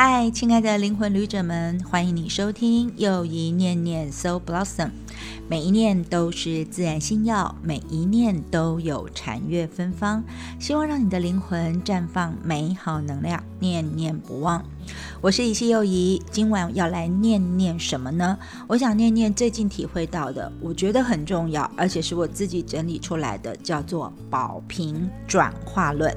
嗨，亲爱的灵魂旅者们，欢迎你收听又一念念 So Blossom。每一念都是自然心药，每一念都有禅悦芬芳。希望让你的灵魂绽放美好能量，念念不忘。我是一西又怡，今晚要来念念什么呢？我想念念最近体会到的，我觉得很重要，而且是我自己整理出来的，叫做宝瓶转化论。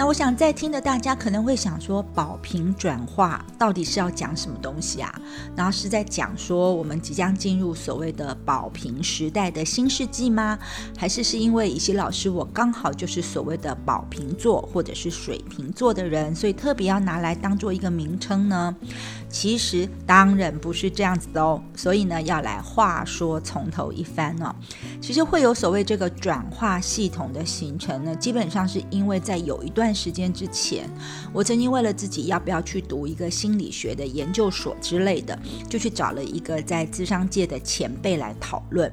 那我想在听的大家可能会想说，宝瓶转化到底是要讲什么东西啊？然后是在讲说我们即将进入所谓的宝瓶时代的新世纪吗？还是是因为以西老师我刚好就是所谓的宝瓶座或者是水瓶座的人，所以特别要拿来当做一个名称呢？其实当然不是这样子的哦。所以呢，要来话说从头一番哦。其实会有所谓这个转化系统的形成呢，基本上是因为在有一段。时间之前，我曾经为了自己要不要去读一个心理学的研究所之类的，就去找了一个在智商界的前辈来讨论。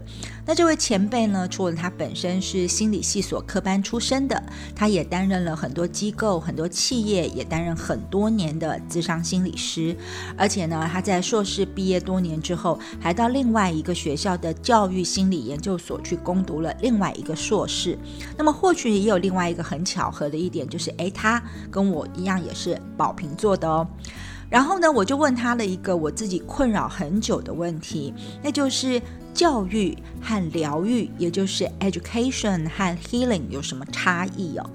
那这位前辈呢，除了他本身是心理系所科班出身的，他也担任了很多机构、很多企业，也担任很多年的智商心理师。而且呢，他在硕士毕业多年之后，还到另外一个学校的教育心理研究所去攻读了另外一个硕士。那么，或许也有另外一个很巧合的一点，就是。哎，他跟我一样也是宝瓶座的哦。然后呢，我就问他了一个我自己困扰很久的问题，那就是教育和疗愈，也就是 education 和 healing 有什么差异哦？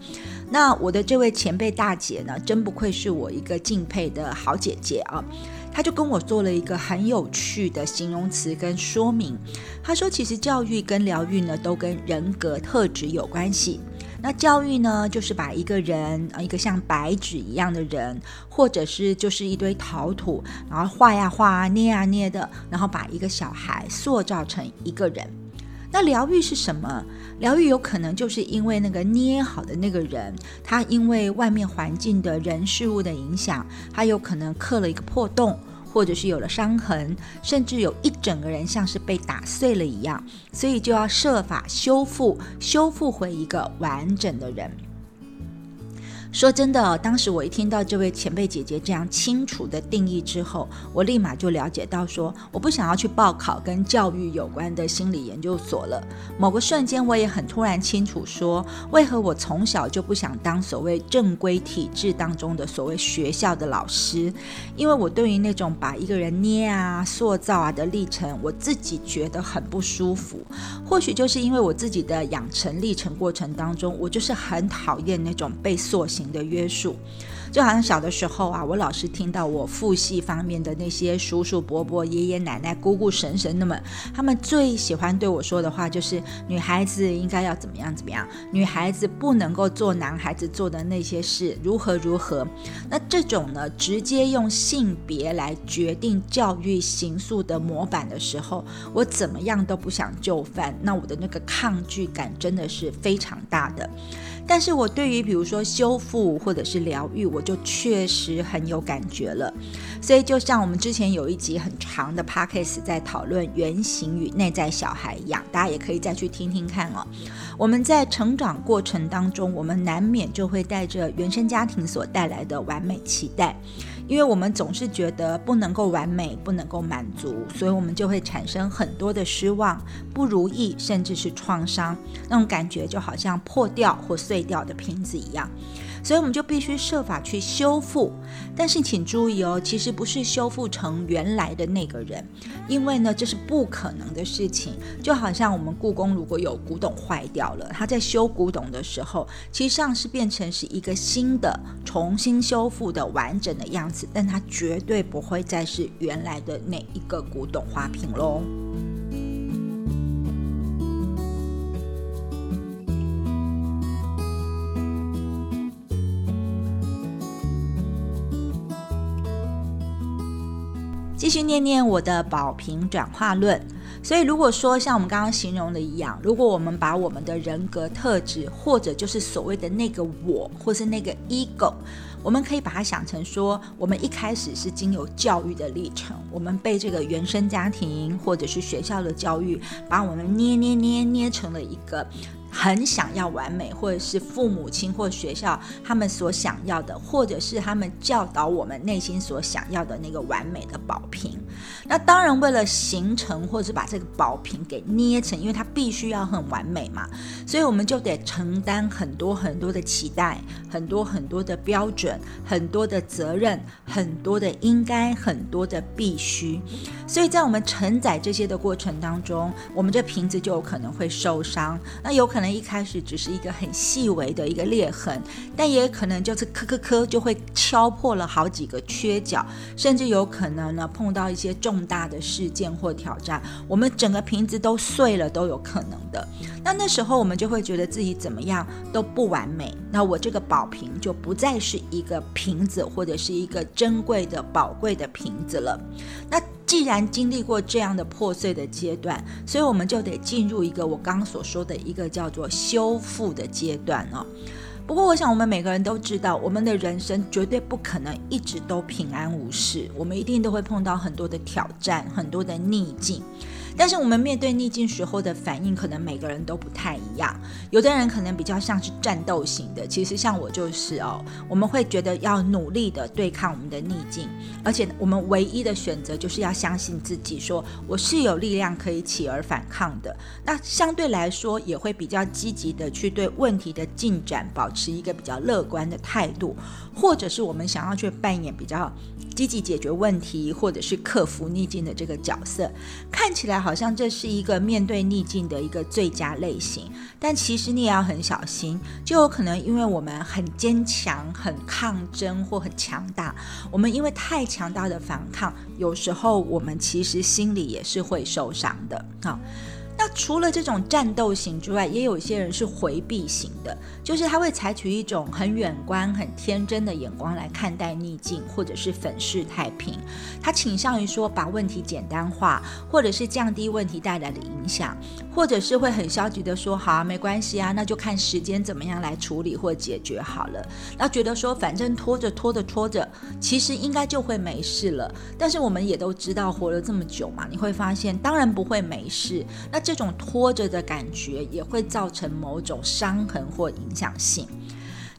那我的这位前辈大姐呢，真不愧是我一个敬佩的好姐姐啊。她就跟我做了一个很有趣的形容词跟说明。她说，其实教育跟疗愈呢，都跟人格特质有关系。那教育呢，就是把一个人啊，一个像白纸一样的人，或者是就是一堆陶土，然后画呀画啊，捏呀捏的，然后把一个小孩塑造成一个人。那疗愈是什么？疗愈有可能就是因为那个捏好的那个人，他因为外面环境的人事物的影响，他有可能刻了一个破洞。或者是有了伤痕，甚至有一整个人像是被打碎了一样，所以就要设法修复，修复回一个完整的人。说真的，当时我一听到这位前辈姐姐这样清楚的定义之后，我立马就了解到，说我不想要去报考跟教育有关的心理研究所了。某个瞬间，我也很突然清楚，说为何我从小就不想当所谓正规体制当中的所谓学校的老师，因为我对于那种把一个人捏啊、塑造啊的历程，我自己觉得很不舒服。或许就是因为我自己的养成历程过程当中，我就是很讨厌那种被塑形。的约束，就好像小的时候啊，我老是听到我父系方面的那些叔叔伯伯、爷爷奶奶、姑姑婶婶那么，他们最喜欢对我说的话就是：女孩子应该要怎么样怎么样，女孩子不能够做男孩子做的那些事，如何如何。那这种呢，直接用性别来决定教育形塑的模板的时候，我怎么样都不想就范。那我的那个抗拒感真的是非常大的。但是我对于比如说修复或者是疗愈，我就确实很有感觉了。所以就像我们之前有一集很长的 podcast 在讨论原型与内在小孩一样，大家也可以再去听听看哦。我们在成长过程当中，我们难免就会带着原生家庭所带来的完美期待。因为我们总是觉得不能够完美，不能够满足，所以我们就会产生很多的失望、不如意，甚至是创伤。那种感觉就好像破掉或碎掉的瓶子一样。所以我们就必须设法去修复，但是请注意哦，其实不是修复成原来的那个人，因为呢这是不可能的事情。就好像我们故宫如果有古董坏掉了，他在修古董的时候，其实上是变成是一个新的、重新修复的完整的样子，但它绝对不会再是原来的那一个古董花瓶喽。继续念念我的宝瓶转化论。所以，如果说像我们刚刚形容的一样，如果我们把我们的人格特质，或者就是所谓的那个我，或是那个 ego，我们可以把它想成说，我们一开始是经由教育的历程，我们被这个原生家庭或者是学校的教育，把我们捏捏捏捏成了一个。很想要完美，或者是父母亲或学校他们所想要的，或者是他们教导我们内心所想要的那个完美的宝瓶。那当然，为了形成或者是把这个宝瓶给捏成，因为它必须要很完美嘛，所以我们就得承担很多很多的期待，很多很多的标准，很多的责任，很多的应该，很多的必须。所以在我们承载这些的过程当中，我们这瓶子就有可能会受伤。那有可能。可能一开始只是一个很细微的一个裂痕，但也可能就是磕磕磕就会敲破了好几个缺角，甚至有可能呢碰到一些重大的事件或挑战，我们整个瓶子都碎了都有可能的。那那时候我们就会觉得自己怎么样都不完美，那我这个宝瓶就不再是一个瓶子或者是一个珍贵的宝贵的瓶子了。那既然经历过这样的破碎的阶段，所以我们就得进入一个我刚刚所说的一个叫做修复的阶段哦。不过，我想我们每个人都知道，我们的人生绝对不可能一直都平安无事，我们一定都会碰到很多的挑战，很多的逆境。但是我们面对逆境时候的反应，可能每个人都不太一样。有的人可能比较像是战斗型的，其实像我就是哦，我们会觉得要努力的对抗我们的逆境，而且我们唯一的选择就是要相信自己，说我是有力量可以起而反抗的。那相对来说，也会比较积极的去对问题的进展保持一个比较乐观的态度，或者是我们想要去扮演比较。积极解决问题，或者是克服逆境的这个角色，看起来好像这是一个面对逆境的一个最佳类型。但其实你也要很小心，就有可能因为我们很坚强、很抗争或很强大，我们因为太强大的反抗，有时候我们其实心里也是会受伤的啊。那除了这种战斗型之外，也有一些人是回避型的，就是他会采取一种很远观、很天真的眼光来看待逆境，或者是粉饰太平。他倾向于说把问题简单化，或者是降低问题带来的影响，或者是会很消极的说：“好啊，没关系啊，那就看时间怎么样来处理或解决好了。”那觉得说，反正拖着拖着拖着，其实应该就会没事了。但是我们也都知道，活了这么久嘛，你会发现，当然不会没事。那这这种拖着的感觉也会造成某种伤痕或影响性。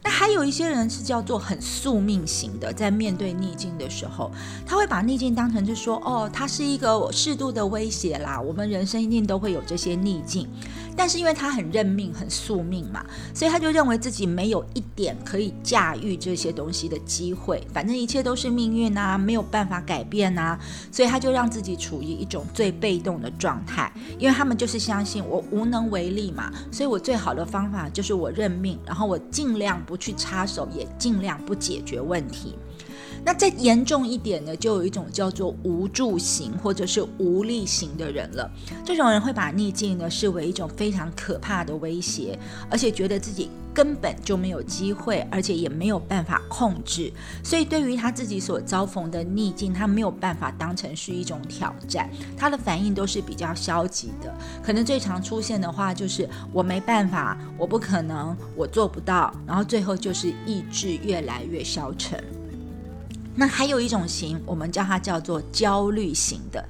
那还有一些人是叫做很宿命型的，在面对逆境的时候，他会把逆境当成就说，哦，它是一个适度的威胁啦。我们人生一定都会有这些逆境。但是因为他很认命、很宿命嘛，所以他就认为自己没有一点可以驾驭这些东西的机会。反正一切都是命运啊，没有办法改变啊，所以他就让自己处于一种最被动的状态。因为他们就是相信我无能为力嘛，所以我最好的方法就是我认命，然后我尽量不不去插手，也尽量不解决问题。那再严重一点呢，就有一种叫做无助型或者是无力型的人了。这种人会把逆境呢视为一种非常可怕的威胁，而且觉得自己根本就没有机会，而且也没有办法控制。所以对于他自己所遭逢的逆境，他没有办法当成是一种挑战，他的反应都是比较消极的。可能最常出现的话就是我没办法，我不可能，我做不到，然后最后就是意志越来越消沉。那还有一种型，我们叫它叫做焦虑型的。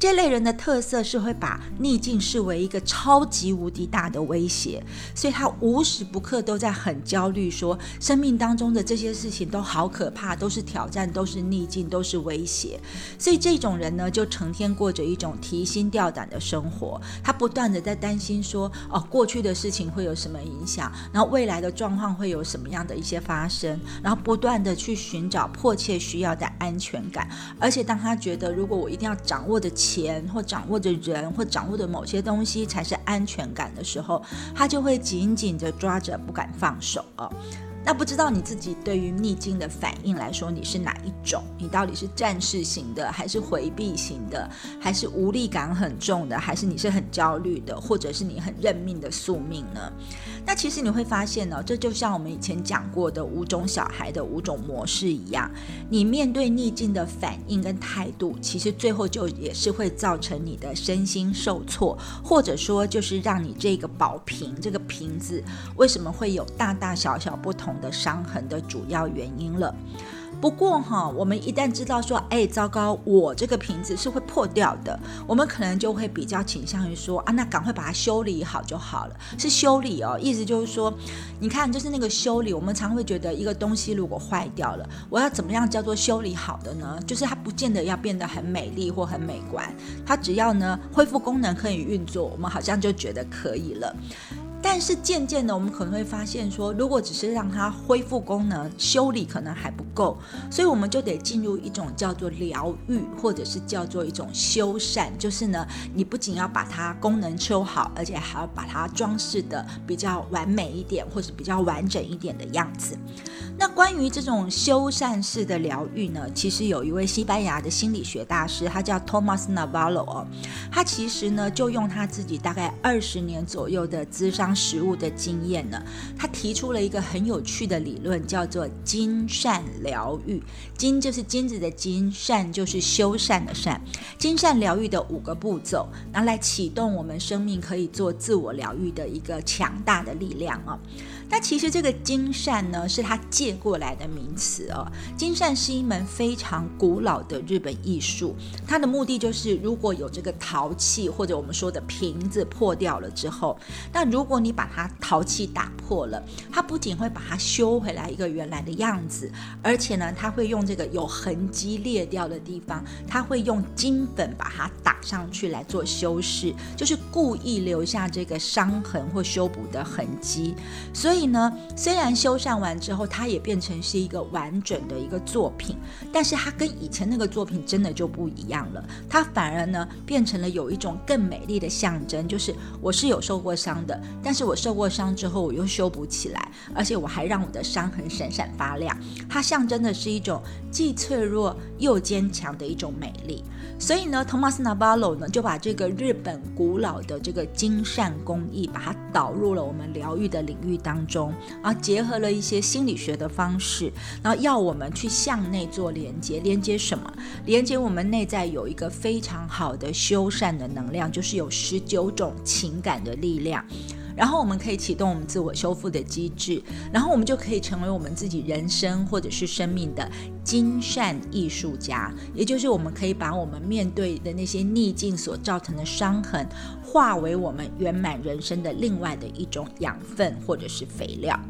这类人的特色是会把逆境视为一个超级无敌大的威胁，所以他无时不刻都在很焦虑，说生命当中的这些事情都好可怕，都是挑战，都是逆境，都是威胁。所以这种人呢，就成天过着一种提心吊胆的生活，他不断的在担心说，哦，过去的事情会有什么影响，然后未来的状况会有什么样的一些发生，然后不断的去寻找迫切需要的安全感，而且当他觉得如果我一定要掌握的。钱或掌握着人或掌握的某些东西才是安全感的时候，他就会紧紧的抓着，不敢放手哦。那不知道你自己对于逆境的反应来说，你是哪一种？你到底是战士型的，还是回避型的，还是无力感很重的，还是你是很焦虑的，或者是你很认命的宿命呢？那其实你会发现呢，这就像我们以前讲过的五种小孩的五种模式一样，你面对逆境的反应跟态度，其实最后就也是会造成你的身心受挫，或者说就是让你这个宝瓶这个瓶子为什么会有大大小小不同。的伤痕的主要原因了。不过哈，我们一旦知道说，哎，糟糕，我这个瓶子是会破掉的，我们可能就会比较倾向于说，啊，那赶快把它修理好就好了。是修理哦，意思就是说，你看，就是那个修理，我们常会觉得一个东西如果坏掉了，我要怎么样叫做修理好的呢？就是它不见得要变得很美丽或很美观，它只要呢恢复功能可以运作，我们好像就觉得可以了。但是渐渐的，我们可能会发现说，如果只是让它恢复功能、修理，可能还不够，所以我们就得进入一种叫做疗愈，或者是叫做一种修缮。就是呢，你不仅要把它功能修好，而且还要把它装饰的比较完美一点，或是比较完整一点的样子。那关于这种修缮式的疗愈呢，其实有一位西班牙的心理学大师，他叫 Thomas Navarro 哦，他其实呢就用他自己大概二十年左右的咨商食物的经验呢，他提出了一个很有趣的理论，叫做金善疗愈。金就是金子的金，善就是修善的善。金善疗愈的五个步骤，拿来启动我们生命可以做自我疗愈的一个强大的力量啊。那其实这个金扇呢，是他借过来的名词哦。金扇是一门非常古老的日本艺术，它的目的就是，如果有这个陶器或者我们说的瓶子破掉了之后，那如果你把它陶器打破了，它不仅会把它修回来一个原来的样子，而且呢，它会用这个有痕迹裂掉的地方，它会用金粉把它打上去来做修饰，就是故意留下这个伤痕或修补的痕迹，所以。所以呢，虽然修缮完之后，它也变成是一个完整的一个作品，但是它跟以前那个作品真的就不一样了。它反而呢，变成了有一种更美丽的象征，就是我是有受过伤的，但是我受过伤之后，我又修补起来，而且我还让我的伤痕闪闪发亮。它象征的是一种既脆弱又坚强的一种美丽。所以呢，Thomas Navarro 呢，就把这个日本古老的这个金扇工艺，把它导入了我们疗愈的领域当中，中啊，结合了一些心理学的方式，然后要我们去向内做连接，连接什么？连接我们内在有一个非常好的修缮的能量，就是有十九种情感的力量。然后我们可以启动我们自我修复的机制，然后我们就可以成为我们自己人生或者是生命的金善艺术家。也就是我们可以把我们面对的那些逆境所造成的伤痕，化为我们圆满人生的另外的一种养分或者是肥料。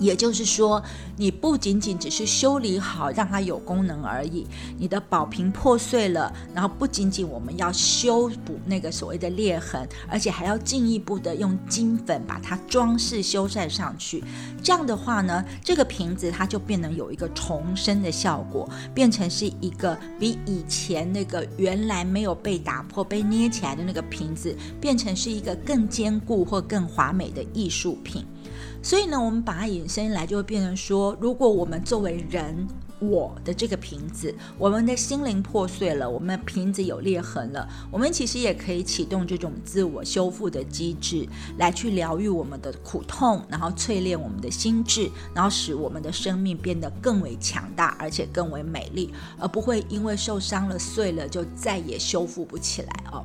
也就是说，你不仅仅只是修理好，让它有功能而已。你的宝瓶破碎了，然后不仅仅我们要修补那个所谓的裂痕，而且还要进一步的用金粉把它装饰修缮上去。这样的话呢，这个瓶子它就变得有一个重生的效果，变成是一个比以前那个原来没有被打破、被捏起来的那个瓶子，变成是一个更坚固或更华美的艺术品。所以呢，我们把它引申来，就会变成说，如果我们作为人，我的这个瓶子，我们的心灵破碎了，我们瓶子有裂痕了，我们其实也可以启动这种自我修复的机制，来去疗愈我们的苦痛，然后淬炼我们的心智，然后使我们的生命变得更为强大，而且更为美丽，而不会因为受伤了、碎了就再也修复不起来哦。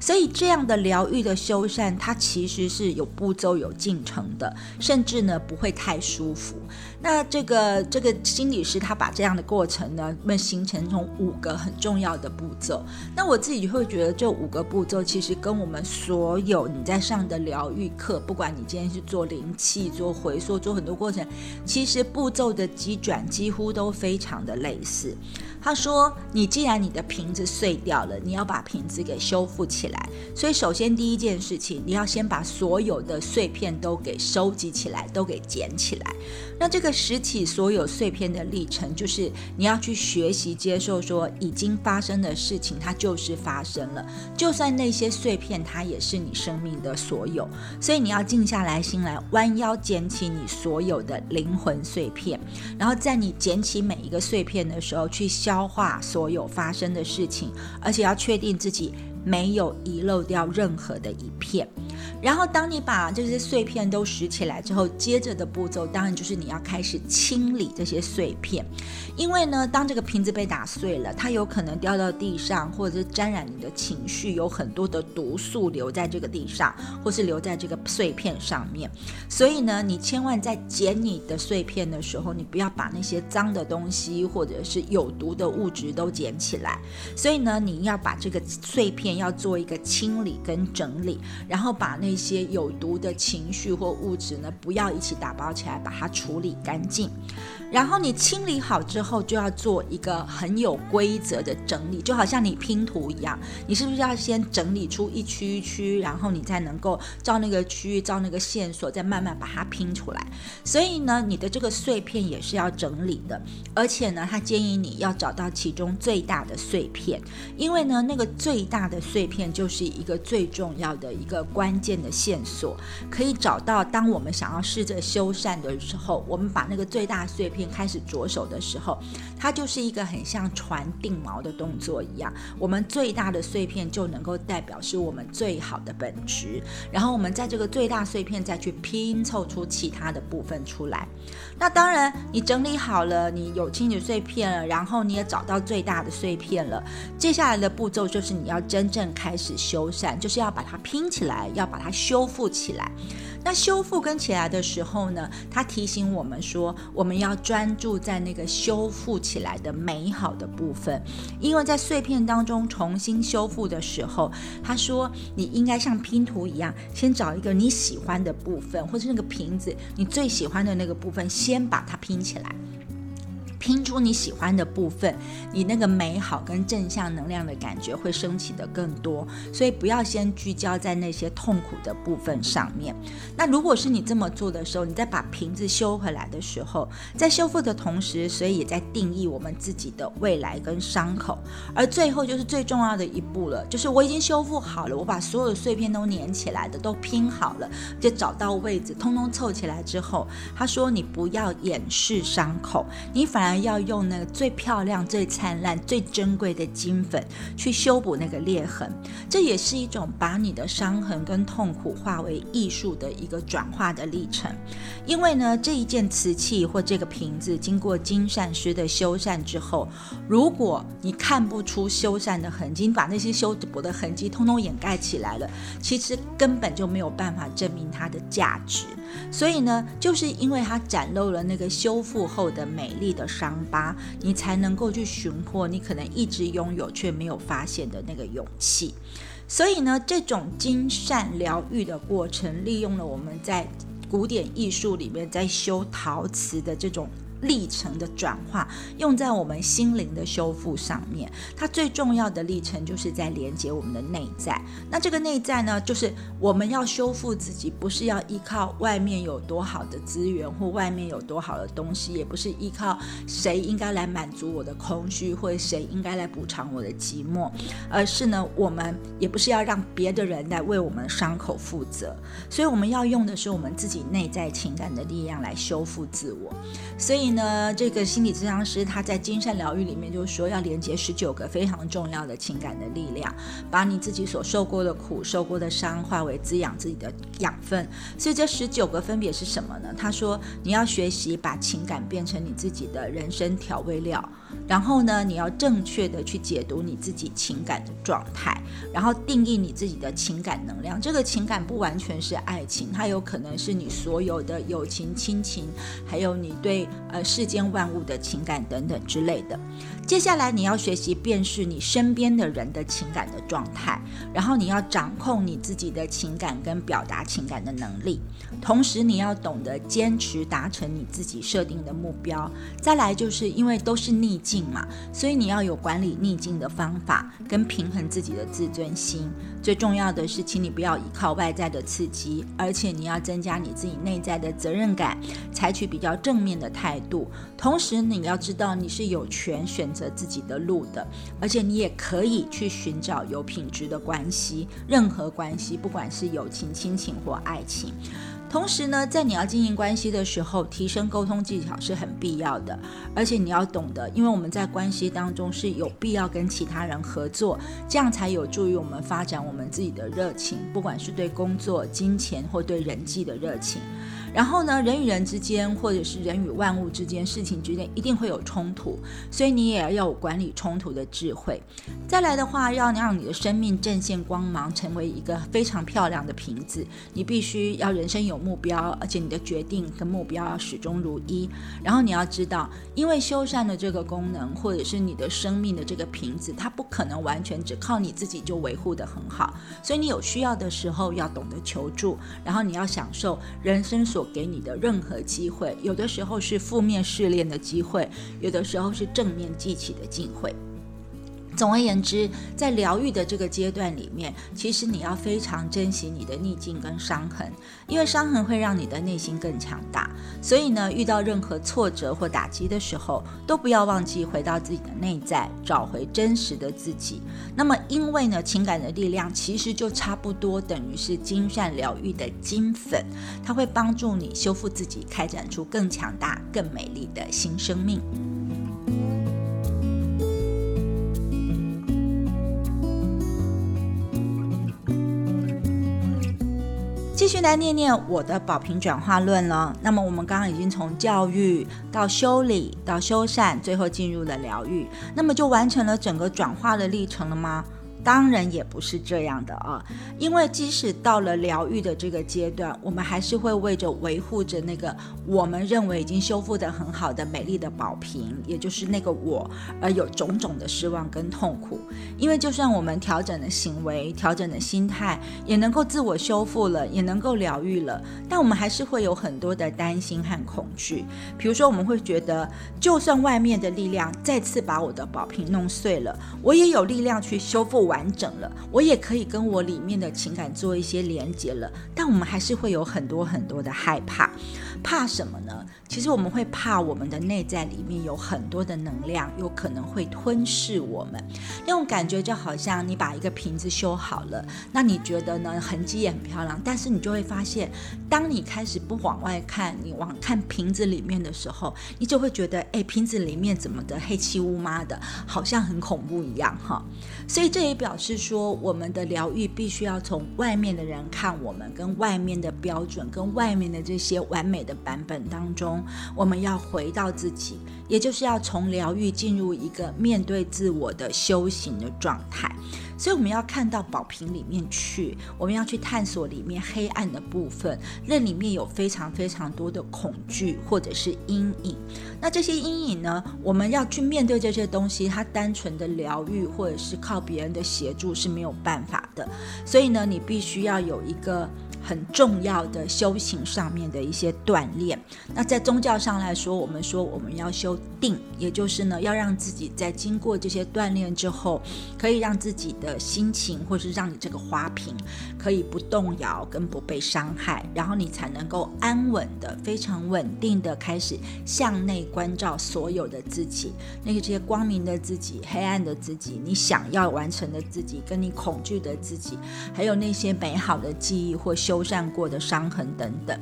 所以，这样的疗愈的修缮，它其实是有步骤、有进程的，甚至呢不会太舒服。那这个这个心理师他把这样的过程呢，们形成从五个很重要的步骤。那我自己会觉得，这五个步骤其实跟我们所有你在上的疗愈课，不管你今天是做灵气、做回溯、做很多过程，其实步骤的急转几乎都非常的类似。他说：“你既然你的瓶子碎掉了，你要把瓶子给修复起来。所以首先第一件事情，你要先把所有的碎片都给收集起来，都给捡起来。那这个拾起所有碎片的历程，就是你要去学习接受，说已经发生的事情，它就是发生了。就算那些碎片，它也是你生命的所有。所以你要静下来心来，弯腰捡起你所有的灵魂碎片，然后在你捡起每一个碎片的时候，去消。”消化所有发生的事情，而且要确定自己没有遗漏掉任何的一片。然后当你把这些碎片都拾起来之后，接着的步骤当然就是你要开始清理这些碎片，因为呢，当这个瓶子被打碎了，它有可能掉到地上，或者是沾染你的情绪，有很多的毒素留在这个地上，或是留在这个碎片上面。所以呢，你千万在捡你的碎片的时候，你不要把那些脏的东西或者是有毒的物质都捡起来。所以呢，你要把这个碎片要做一个清理跟整理，然后把把那些有毒的情绪或物质呢，不要一起打包起来，把它处理干净。然后你清理好之后，就要做一个很有规则的整理，就好像你拼图一样，你是不是要先整理出一区一区，然后你才能够照那个区域、照那个线索，再慢慢把它拼出来。所以呢，你的这个碎片也是要整理的，而且呢，他建议你要找到其中最大的碎片，因为呢，那个最大的碎片就是一个最重要的一个关键的线索，可以找到。当我们想要试着修缮的时候，我们把那个最大碎片。开始着手的时候，它就是一个很像船定锚的动作一样。我们最大的碎片就能够代表是我们最好的本质，然后我们在这个最大碎片再去拼凑出其他的部分出来。那当然，你整理好了，你有清理碎片了，然后你也找到最大的碎片了。接下来的步骤就是你要真正开始修缮，就是要把它拼起来，要把它修复起来。那修复跟起来的时候呢，他提醒我们说，我们要专注在那个修复起来的美好的部分，因为在碎片当中重新修复的时候，他说你应该像拼图一样，先找一个你喜欢的部分，或是那个瓶子你最喜欢的那个部分，先把它拼起来。拼出你喜欢的部分，你那个美好跟正向能量的感觉会升起的更多。所以不要先聚焦在那些痛苦的部分上面。那如果是你这么做的时候，你在把瓶子修回来的时候，在修复的同时，所以也在定义我们自己的未来跟伤口。而最后就是最重要的一步了，就是我已经修复好了，我把所有的碎片都粘起来的都拼好了，就找到位置，通通凑起来之后，他说你不要掩饰伤口，你反而。要用那个最漂亮、最灿烂、最珍贵的金粉去修补那个裂痕，这也是一种把你的伤痕跟痛苦化为艺术的一个转化的历程。因为呢，这一件瓷器或这个瓶子经过金善师的修缮之后，如果你看不出修缮的痕迹，把那些修补的痕迹通通掩盖起来了，其实根本就没有办法证明它的价值。所以呢，就是因为它展露了那个修复后的美丽的伤疤，你才能够去寻获你可能一直拥有却没有发现的那个勇气。所以呢，这种精善疗愈的过程，利用了我们在古典艺术里面在修陶瓷的这种。历程的转化用在我们心灵的修复上面，它最重要的历程就是在连接我们的内在。那这个内在呢，就是我们要修复自己，不是要依靠外面有多好的资源或外面有多好的东西，也不是依靠谁应该来满足我的空虚，或谁应该来补偿我的寂寞，而是呢，我们也不是要让别的人来为我们伤口负责。所以我们要用的是我们自己内在情感的力量来修复自我。所以。呢，这个心理咨询师他在精神疗愈里面就是说，要连接十九个非常重要的情感的力量，把你自己所受过的苦、受过的伤化为滋养自己的养分。所以这十九个分别是什么呢？他说，你要学习把情感变成你自己的人生调味料。然后呢，你要正确的去解读你自己情感的状态，然后定义你自己的情感能量。这个情感不完全是爱情，它有可能是你所有的友情、亲情，还有你对呃世间万物的情感等等之类的。接下来你要学习辨识你身边的人的情感的状态，然后你要掌控你自己的情感跟表达情感的能力，同时你要懂得坚持达成你自己设定的目标。再来就是因为都是逆境嘛，所以你要有管理逆境的方法跟平衡自己的自尊心。最重要的是，请你不要依靠外在的刺激，而且你要增加你自己内在的责任感，采取比较正面的态度。同时你要知道你是有权选。择自己的路的，而且你也可以去寻找有品质的关系，任何关系，不管是友情、亲情或爱情。同时呢，在你要经营关系的时候，提升沟通技巧是很必要的。而且你要懂得，因为我们在关系当中是有必要跟其他人合作，这样才有助于我们发展我们自己的热情，不管是对工作、金钱或对人际的热情。然后呢，人与人之间，或者是人与万物之间，事情之间一定会有冲突，所以你也要有管理冲突的智慧。再来的话，要让你的生命正现光芒，成为一个非常漂亮的瓶子，你必须要人生有目标，而且你的决定跟目标要始终如一。然后你要知道，因为修缮的这个功能，或者是你的生命的这个瓶子，它不可能完全只靠你自己就维护得很好，所以你有需要的时候要懂得求助，然后你要享受人生所。给你的任何机会，有的时候是负面试炼的机会，有的时候是正面记起的机会。总而言之，在疗愈的这个阶段里面，其实你要非常珍惜你的逆境跟伤痕，因为伤痕会让你的内心更强大。所以呢，遇到任何挫折或打击的时候，都不要忘记回到自己的内在，找回真实的自己。那么，因为呢，情感的力量其实就差不多等于是金善疗愈的金粉，它会帮助你修复自己，开展出更强大、更美丽的新生命。继续来念念我的宝瓶转化论了。那么我们刚刚已经从教育到修理到修缮，最后进入了疗愈，那么就完成了整个转化的历程了吗？当然也不是这样的啊，因为即使到了疗愈的这个阶段，我们还是会为着维护着那个我们认为已经修复的很好的美丽的宝瓶，也就是那个我，而有种种的失望跟痛苦。因为就算我们调整了行为、调整了心态，也能够自我修复了，也能够疗愈了，但我们还是会有很多的担心和恐惧。比如说，我们会觉得，就算外面的力量再次把我的宝瓶弄碎了，我也有力量去修复。完整了，我也可以跟我里面的情感做一些连接了，但我们还是会有很多很多的害怕，怕什么呢？其实我们会怕我们的内在里面有很多的能量，有可能会吞噬我们。那种感觉就好像你把一个瓶子修好了，那你觉得呢？痕迹也很漂亮，但是你就会发现，当你开始不往外看，你往看瓶子里面的时候，你就会觉得，哎，瓶子里面怎么的黑漆乌麻的，好像很恐怖一样哈。所以这也表示说，我们的疗愈必须要从外面的人看我们，跟外面的标准，跟外面的这些完美的版本当中，我们要回到自己，也就是要从疗愈进入一个面对自我的修行的状态。所以我们要看到宝瓶里面去，我们要去探索里面黑暗的部分，那里面有非常非常多的恐惧或者是阴影。那这些阴影呢，我们要去面对这些东西，它单纯的疗愈或者是靠别人的协助是没有办法的。所以呢，你必须要有一个。很重要的修行上面的一些锻炼。那在宗教上来说，我们说我们要修定，也就是呢，要让自己在经过这些锻炼之后，可以让自己的心情，或是让你这个花瓶可以不动摇跟不被伤害，然后你才能够安稳的、非常稳定的开始向内关照所有的自己，那个这些光明的自己、黑暗的自己、你想要完成的自己、跟你恐惧的自己，还有那些美好的记忆或。修缮过的伤痕等等，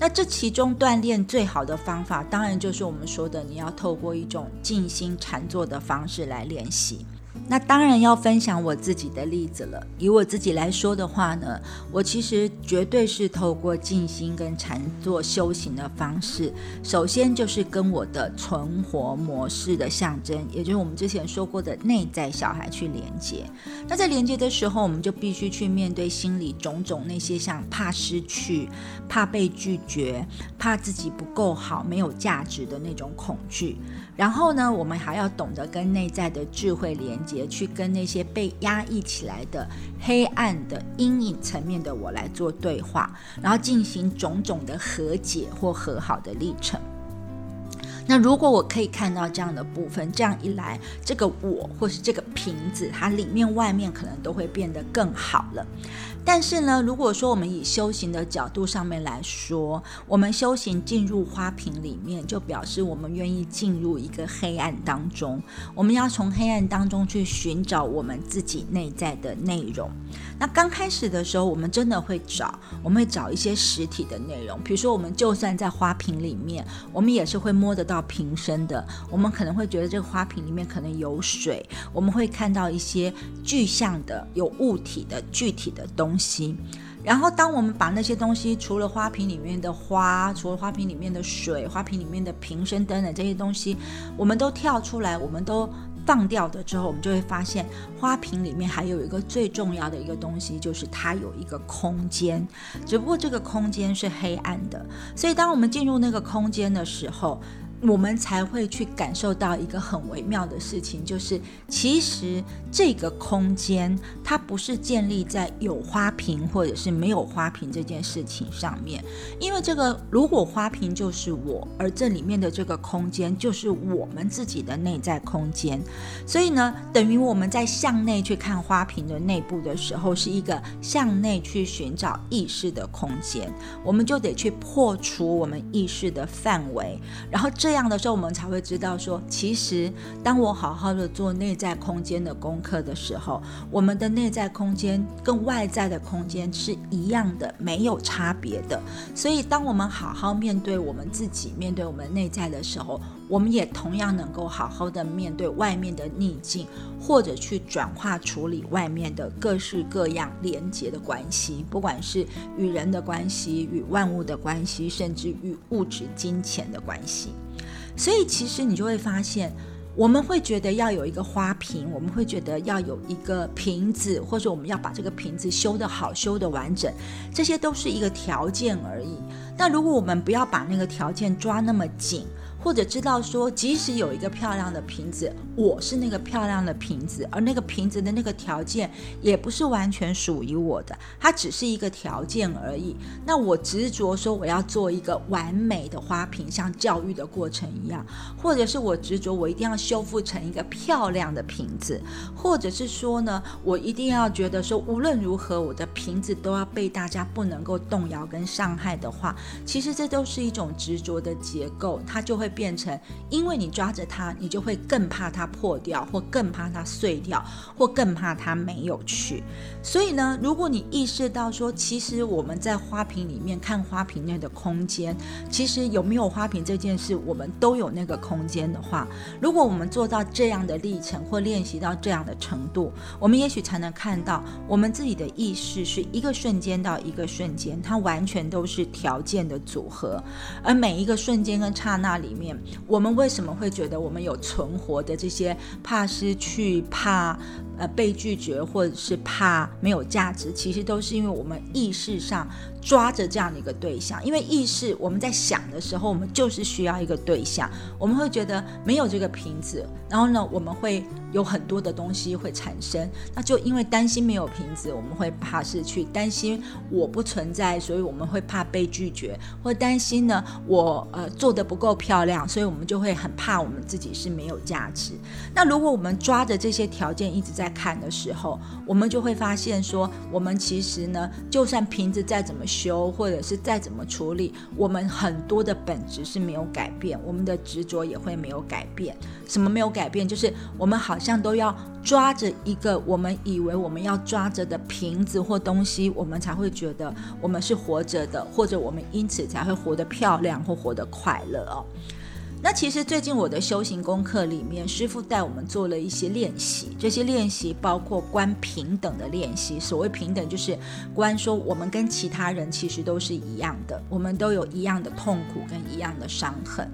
那这其中锻炼最好的方法，当然就是我们说的，你要透过一种静心禅坐的方式来练习。那当然要分享我自己的例子了。以我自己来说的话呢，我其实绝对是透过静心跟禅坐修行的方式。首先就是跟我的存活模式的象征，也就是我们之前说过的内在小孩去连接。那在连接的时候，我们就必须去面对心里种种那些像怕失去、怕被拒绝、怕自己不够好、没有价值的那种恐惧。然后呢，我们还要懂得跟内在的智慧连接，去跟那些被压抑起来的黑暗的阴影层面的我来做对话，然后进行种种的和解或和好的历程。那如果我可以看到这样的部分，这样一来，这个我或是这个瓶子，它里面外面可能都会变得更好了。但是呢，如果说我们以修行的角度上面来说，我们修行进入花瓶里面，就表示我们愿意进入一个黑暗当中，我们要从黑暗当中去寻找我们自己内在的内容。那刚开始的时候，我们真的会找，我们会找一些实体的内容，比如说我们就算在花瓶里面，我们也是会摸得到瓶身的，我们可能会觉得这个花瓶里面可能有水，我们会看到一些具象的、有物体的具体的东。西，然后当我们把那些东西，除了花瓶里面的花，除了花瓶里面的水，花瓶里面的瓶身等等这些东西，我们都跳出来，我们都放掉的之后，我们就会发现，花瓶里面还有一个最重要的一个东西，就是它有一个空间，只不过这个空间是黑暗的，所以当我们进入那个空间的时候。我们才会去感受到一个很微妙的事情，就是其实这个空间它不是建立在有花瓶或者是没有花瓶这件事情上面，因为这个如果花瓶就是我，而这里面的这个空间就是我们自己的内在空间，所以呢，等于我们在向内去看花瓶的内部的时候，是一个向内去寻找意识的空间，我们就得去破除我们意识的范围，然后这。样的时候，我们才会知道说，其实当我好好的做内在空间的工功课的时候，我们的内在空间跟外在的空间是一样的，没有差别的。所以，当我们好好面对我们自己，面对我们内在的时候，我们也同样能够好好的面对外面的逆境，或者去转化处理外面的各式各样连接的关系，不管是与人的关系、与万物的关系，甚至与物质金钱的关系。所以，其实你就会发现，我们会觉得要有一个花瓶，我们会觉得要有一个瓶子，或者我们要把这个瓶子修得好、修得完整，这些都是一个条件而已。那如果我们不要把那个条件抓那么紧，或者知道说，即使有一个漂亮的瓶子，我是那个漂亮的瓶子，而那个瓶子的那个条件也不是完全属于我的，它只是一个条件而已。那我执着说我要做一个完美的花瓶，像教育的过程一样，或者是我执着我一定要修复成一个漂亮的瓶子，或者是说呢，我一定要觉得说无论如何我的瓶子都要被大家不能够动摇跟伤害的话，其实这都是一种执着的结构，它就会。变成，因为你抓着它，你就会更怕它破掉，或更怕它碎掉，或更怕它没有去。所以呢，如果你意识到说，其实我们在花瓶里面看花瓶内的空间，其实有没有花瓶这件事，我们都有那个空间的话，如果我们做到这样的历程，或练习到这样的程度，我们也许才能看到，我们自己的意识是一个瞬间到一个瞬间，它完全都是条件的组合，而每一个瞬间跟刹那里。面，我们为什么会觉得我们有存活的这些怕失去、怕呃被拒绝，或者是怕没有价值？其实都是因为我们意识上抓着这样的一个对象。因为意识我们在想的时候，我们就是需要一个对象。我们会觉得没有这个瓶子，然后呢，我们会。有很多的东西会产生，那就因为担心没有瓶子，我们会怕失去；担心我不存在，所以我们会怕被拒绝；或担心呢，我呃做的不够漂亮，所以我们就会很怕我们自己是没有价值。那如果我们抓着这些条件一直在看的时候，我们就会发现说，我们其实呢，就算瓶子再怎么修，或者是再怎么处理，我们很多的本质是没有改变，我们的执着也会没有改变。什么没有改变？就是我们好。像都要抓着一个我们以为我们要抓着的瓶子或东西，我们才会觉得我们是活着的，或者我们因此才会活得漂亮或活得快乐哦。那其实最近我的修行功课里面，师傅带我们做了一些练习。这些练习包括观平等的练习。所谓平等，就是观说我们跟其他人其实都是一样的，我们都有一样的痛苦跟一样的伤痕。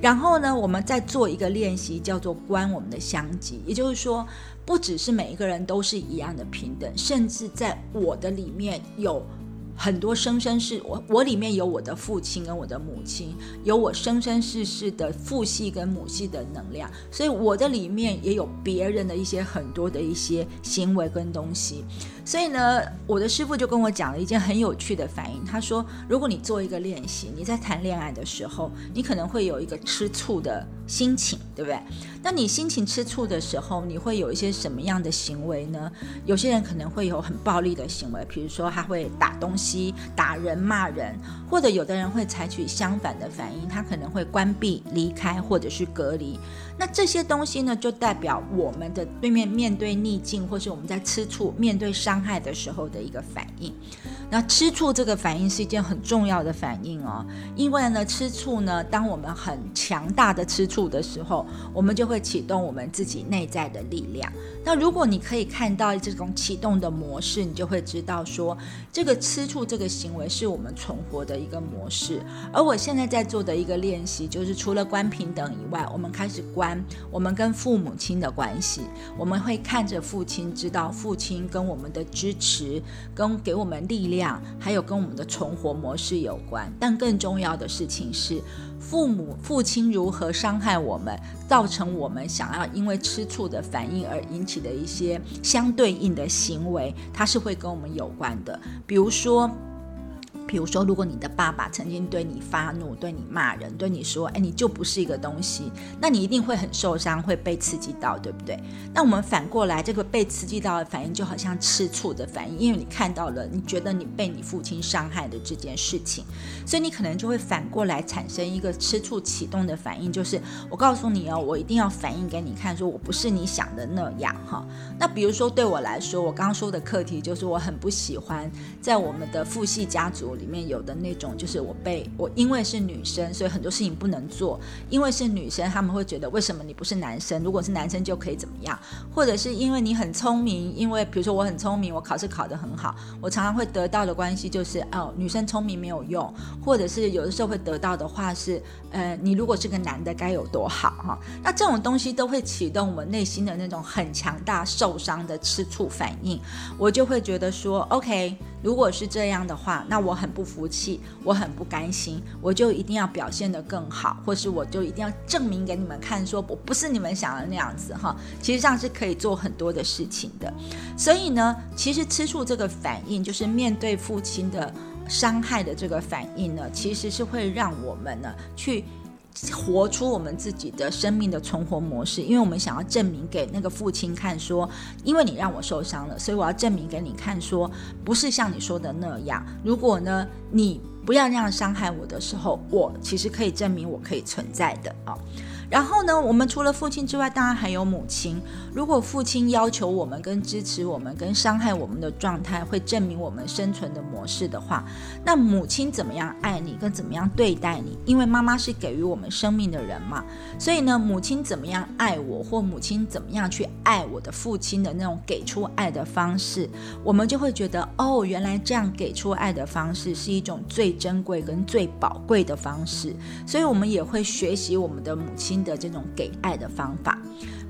然后呢，我们再做一个练习，叫做观我们的相即。也就是说，不只是每一个人都是一样的平等，甚至在我的里面有。很多生生世我我里面有我的父亲跟我的母亲，有我生生世世的父系跟母系的能量，所以我的里面也有别人的一些很多的一些行为跟东西。所以呢，我的师傅就跟我讲了一件很有趣的反应。他说，如果你做一个练习，你在谈恋爱的时候，你可能会有一个吃醋的心情，对不对？那你心情吃醋的时候，你会有一些什么样的行为呢？有些人可能会有很暴力的行为，比如说他会打东西、打人、骂人，或者有的人会采取相反的反应，他可能会关闭、离开或者是隔离。那这些东西呢，就代表我们的对面面对逆境，或是我们在吃醋、面对伤害的时候的一个反应。那吃醋这个反应是一件很重要的反应哦，因为呢，吃醋呢，当我们很强大的吃醋的时候，我们就会启动我们自己内在的力量。那如果你可以看到这种启动的模式，你就会知道说，这个吃醋这个行为是我们存活的一个模式。而我现在在做的一个练习，就是除了关平等以外，我们开始关我们跟父母亲的关系。我们会看着父亲，知道父亲跟我们的支持，跟给我们力量，还有跟我们的存活模式有关。但更重要的事情是。父母、父亲如何伤害我们，造成我们想要因为吃醋的反应而引起的一些相对应的行为，它是会跟我们有关的。比如说。比如说，如果你的爸爸曾经对你发怒、对你骂人、对你说：“哎，你就不是一个东西”，那你一定会很受伤，会被刺激到，对不对？那我们反过来，这个被刺激到的反应就好像吃醋的反应，因为你看到了，你觉得你被你父亲伤害的这件事情，所以你可能就会反过来产生一个吃醋启动的反应，就是我告诉你哦，我一定要反应给你看，说我不是你想的那样哈。那比如说对我来说，我刚刚说的课题就是我很不喜欢在我们的父系家族里。面有的那种，就是我被我因为是女生，所以很多事情不能做。因为是女生，他们会觉得为什么你不是男生？如果是男生就可以怎么样？或者是因为你很聪明，因为比如说我很聪明，我考试考得很好，我常常会得到的关系就是哦，女生聪明没有用。或者是有的时候会得到的话是，呃，你如果是个男的该有多好哈？那这种东西都会启动我们内心的那种很强大受伤的吃醋反应。我就会觉得说，OK，如果是这样的话，那我很。不服气，我很不甘心，我就一定要表现得更好，或是我就一定要证明给你们看，说我不是你们想的那样子哈。其实上是可以做很多的事情的。所以呢，其实吃醋这个反应，就是面对父亲的伤害的这个反应呢，其实是会让我们呢去。活出我们自己的生命的存活模式，因为我们想要证明给那个父亲看，说，因为你让我受伤了，所以我要证明给你看，说不是像你说的那样。如果呢，你不要那样伤害我的时候，我其实可以证明我可以存在的啊。然后呢，我们除了父亲之外，当然还有母亲。如果父亲要求我们、跟支持我们、跟伤害我们的状态，会证明我们生存的模式的话，那母亲怎么样爱你，跟怎么样对待你？因为妈妈是给予我们生命的人嘛，所以呢，母亲怎么样爱我，或母亲怎么样去爱我的父亲的那种给出爱的方式，我们就会觉得，哦，原来这样给出爱的方式是一种最珍贵跟最宝贵的方式，所以我们也会学习我们的母亲。的这种给爱的方法。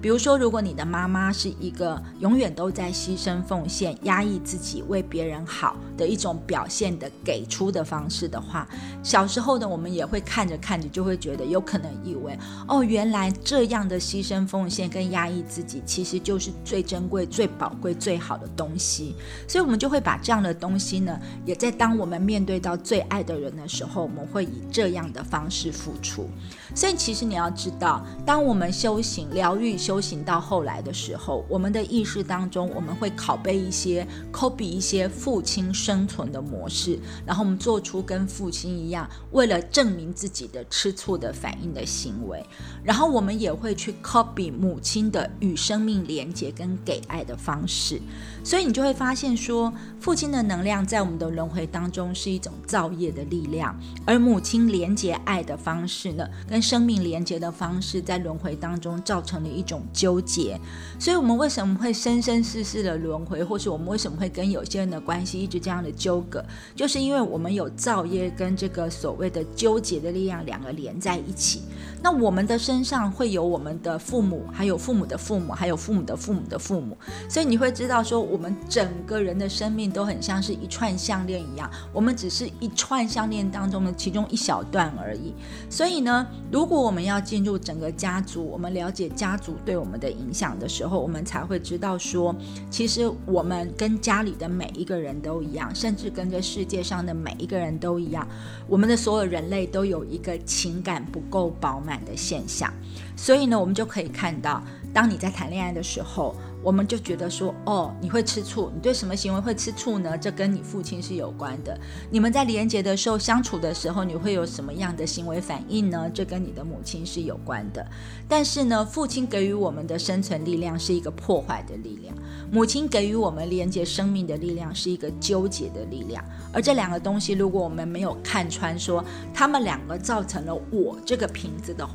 比如说，如果你的妈妈是一个永远都在牺牲奉献、压抑自己、为别人好的一种表现的给出的方式的话，小时候的我们也会看着看着就会觉得有可能以为，哦，原来这样的牺牲奉献跟压抑自己其实就是最珍贵、最宝贵、最好的东西，所以我们就会把这样的东西呢，也在当我们面对到最爱的人的时候，我们会以这样的方式付出。所以其实你要知道，当我们修行、疗愈、修修行到后来的时候，我们的意识当中，我们会拷贝一些、copy 一些父亲生存的模式，然后我们做出跟父亲一样，为了证明自己的吃醋的反应的行为，然后我们也会去 copy 母亲的与生命连接跟给爱的方式。所以你就会发现说，父亲的能量在我们的轮回当中是一种造业的力量，而母亲连接爱的方式呢，跟生命连接的方式，在轮回当中造成了一种纠结。所以，我们为什么会生生世世的轮回，或是我们为什么会跟有些人的关系一直这样的纠葛，就是因为我们有造业跟这个所谓的纠结的力量两个连在一起。那我们的身上会有我们的父母，还有父母的父母，还有父母的父母的父母，所以你会知道说，我们整个人的生命都很像是一串项链一样，我们只是一串项链当中的其中一小段而已。所以呢，如果我们要进入整个家族，我们了解家族对我们的影响的时候，我们才会知道说，其实我们跟家里的每一个人都一样，甚至跟这世界上的每一个人都一样，我们的所有人类都有一个情感不够饱满的现象。所以呢，我们就可以看到，当你在谈恋爱的时候。我们就觉得说，哦，你会吃醋，你对什么行为会吃醋呢？这跟你父亲是有关的。你们在连接的时候相处的时候，你会有什么样的行为反应呢？这跟你的母亲是有关的。但是呢，父亲给予我们的生存力量是一个破坏的力量，母亲给予我们连接生命的力量是一个纠结的力量。而这两个东西，如果我们没有看穿，说他们两个造成了我这个瓶子的，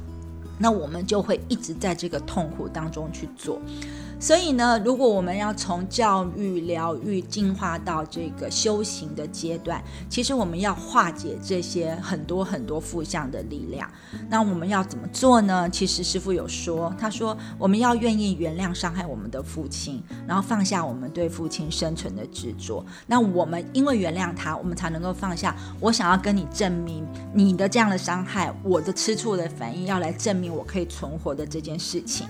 那我们就会一直在这个痛苦当中去做。所以呢，如果我们要从教育、疗愈进化到这个修行的阶段，其实我们要化解这些很多很多负向的力量。那我们要怎么做呢？其实师傅有说，他说我们要愿意原谅伤害我们的父亲，然后放下我们对父亲生存的执着。那我们因为原谅他，我们才能够放下我想要跟你证明你的这样的伤害，我的吃醋的反应要来证明我可以存活的这件事情。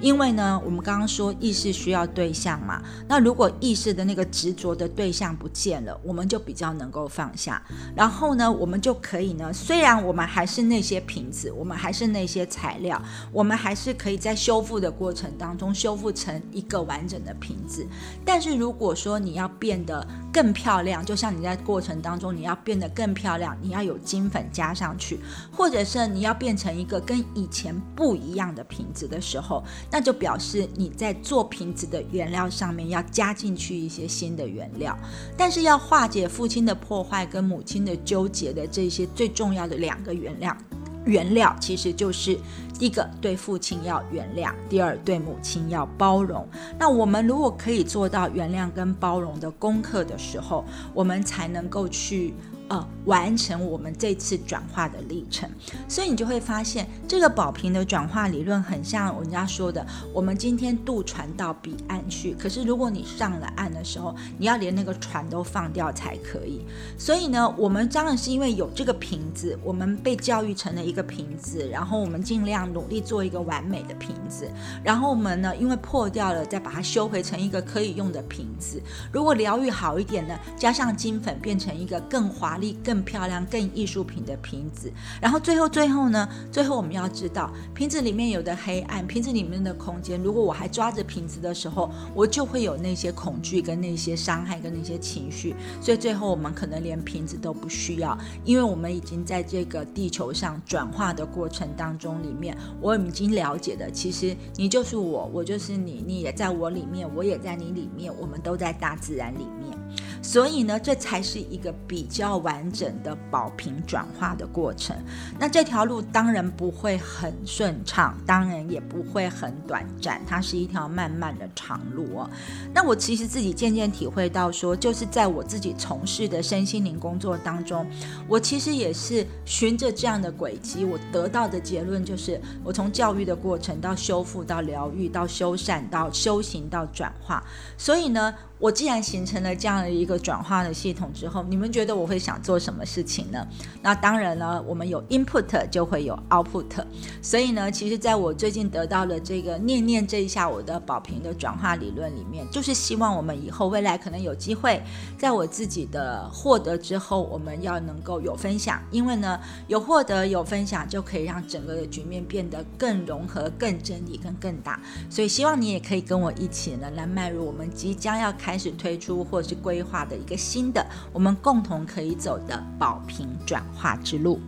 因为呢，我们刚刚说意识需要对象嘛，那如果意识的那个执着的对象不见了，我们就比较能够放下。然后呢，我们就可以呢，虽然我们还是那些瓶子，我们还是那些材料，我们还是可以在修复的过程当中修复成一个完整的瓶子。但是如果说你要变得更漂亮，就像你在过程当中你要变得更漂亮，你要有金粉加上去，或者是你要变成一个跟以前不一样的瓶子的时候。那就表示你在做瓶子的原料上面要加进去一些新的原料，但是要化解父亲的破坏跟母亲的纠结的这些最重要的两个原料，原料其实就是第一个对父亲要原谅，第二对母亲要包容。那我们如果可以做到原谅跟包容的功课的时候，我们才能够去。呃，完成我们这次转化的历程，所以你就会发现，这个宝瓶的转化理论很像人家说的，我们今天渡船到彼岸去，可是如果你上了岸的时候，你要连那个船都放掉才可以。所以呢，我们当然是因为有这个瓶子，我们被教育成了一个瓶子，然后我们尽量努力做一个完美的瓶子，然后我们呢，因为破掉了，再把它修回成一个可以用的瓶子。如果疗愈好一点呢，加上金粉，变成一个更华。更漂亮、更艺术品的瓶子，然后最后最后呢？最后我们要知道，瓶子里面有的黑暗，瓶子里面的空间。如果我还抓着瓶子的时候，我就会有那些恐惧、跟那些伤害、跟那些情绪。所以最后我们可能连瓶子都不需要，因为我们已经在这个地球上转化的过程当中里面，我已经了解的，其实你就是我，我就是你，你也在我里面，我也在你里面，我们都在大自然里面。所以呢，这才是一个比较完完整的保平转化的过程。那这条路当然不会很顺畅，当然也不会很短暂，它是一条漫漫的长路哦。那我其实自己渐渐体会到，说就是在我自己从事的身心灵工作当中，我其实也是循着这样的轨迹，我得到的结论就是，我从教育的过程到修复，到疗愈，到修善，到修行，到转化。所以呢。我既然形成了这样的一个转化的系统之后，你们觉得我会想做什么事情呢？那当然了，我们有 input 就会有 output，所以呢，其实在我最近得到的这个念念这一下我的宝瓶的转化理论里面，就是希望我们以后未来可能有机会，在我自己的获得之后，我们要能够有分享，因为呢，有获得有分享就可以让整个的局面变得更融合、更真理、更更大。所以希望你也可以跟我一起呢，来迈入我们即将要开。开始推出或是规划的一个新的，我们共同可以走的保平转化之路。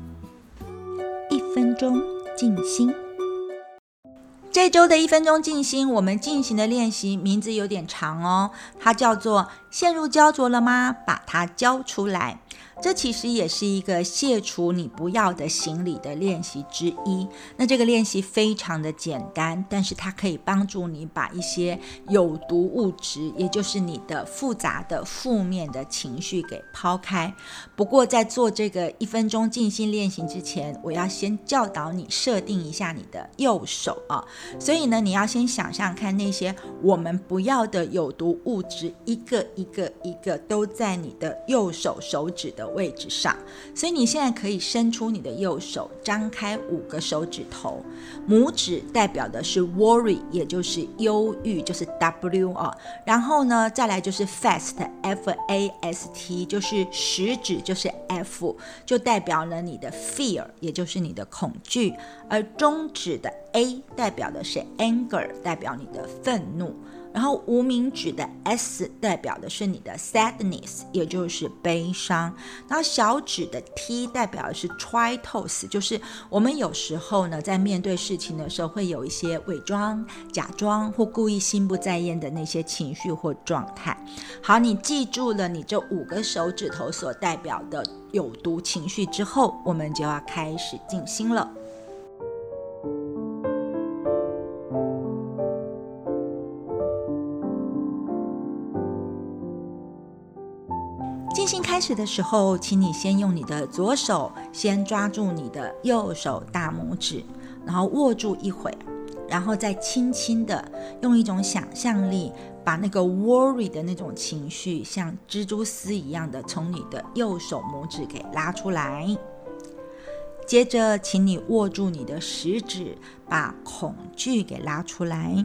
一分钟静心，这周的一分钟静心，我们进行的练习名字有点长哦，它叫做“陷入焦灼了吗？把它交出来”。这其实也是一个卸除你不要的行李的练习之一。那这个练习非常的简单，但是它可以帮助你把一些有毒物质，也就是你的复杂的负面的情绪给抛开。不过在做这个一分钟静心练习之前，我要先教导你设定一下你的右手啊。所以呢，你要先想象看那些我们不要的有毒物质，一个一个一个都在你的右手手指的。位置上。所以你现在可以伸出你的右手，张开五个手指头，拇指代表的是 worry，也就是忧郁，就是 W 啊。然后呢，再来就是 fast，F A S T，就是食指就是 F，就代表了你的 fear，也就是你的恐惧。而中指的 A 代表的是 anger，代表你的愤怒。然后无名指的 S 代表的是你的 sadness，也就是悲伤。然后小指的 T 代表的是 tritos，就是我们有时候呢在面对事情的时候会有一些伪装、假装或故意心不在焉的那些情绪或状态。好，你记住了你这五个手指头所代表的有毒情绪之后，我们就要开始静心了。静心开始的时候，请你先用你的左手先抓住你的右手大拇指，然后握住一会，然后再轻轻的用一种想象力，把那个 worry 的那种情绪，像蜘蛛丝一样的从你的右手拇指给拉出来。接着，请你握住你的食指，把恐惧给拉出来。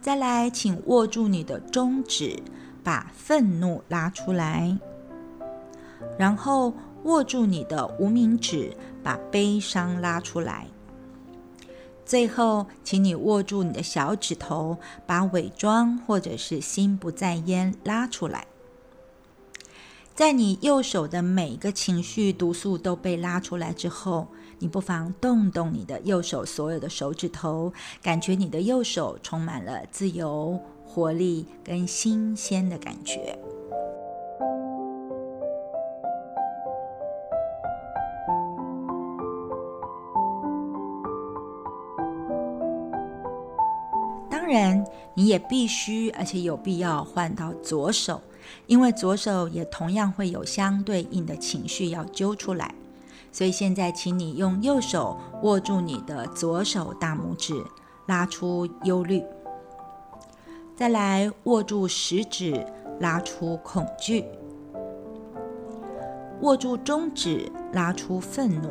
再来，请握住你的中指。把愤怒拉出来，然后握住你的无名指，把悲伤拉出来。最后，请你握住你的小指头，把伪装或者是心不在焉拉出来。在你右手的每个情绪毒素都被拉出来之后，你不妨动动你的右手所有的手指头，感觉你的右手充满了自由。活力跟新鲜的感觉。当然，你也必须，而且有必要换到左手，因为左手也同样会有相对应的情绪要揪出来。所以现在，请你用右手握住你的左手大拇指，拉出忧虑。再来握住食指，拉出恐惧；握住中指，拉出愤怒；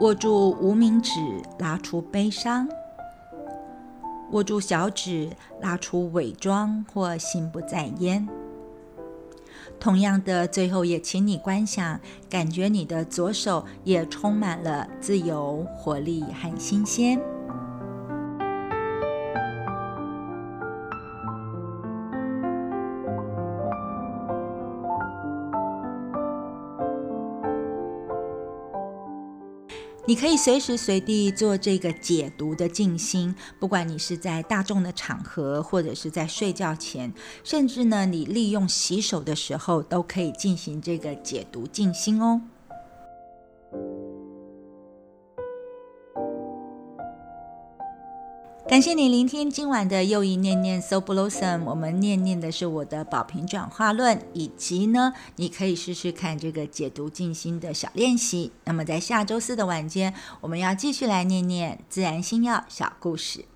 握住无名指，拉出悲伤；握住小指，拉出伪装或心不在焉。同样的，最后也请你观想，感觉你的左手也充满了自由、活力和新鲜。你可以随时随地做这个解读的静心，不管你是在大众的场合，或者是在睡觉前，甚至呢，你利用洗手的时候，都可以进行这个解读静心哦。感谢你聆听今晚的又一念念 So Blossom，我们念念的是我的宝瓶转化论，以及呢，你可以试试看这个解读静心的小练习。那么在下周四的晚间，我们要继续来念念自然星耀小故事。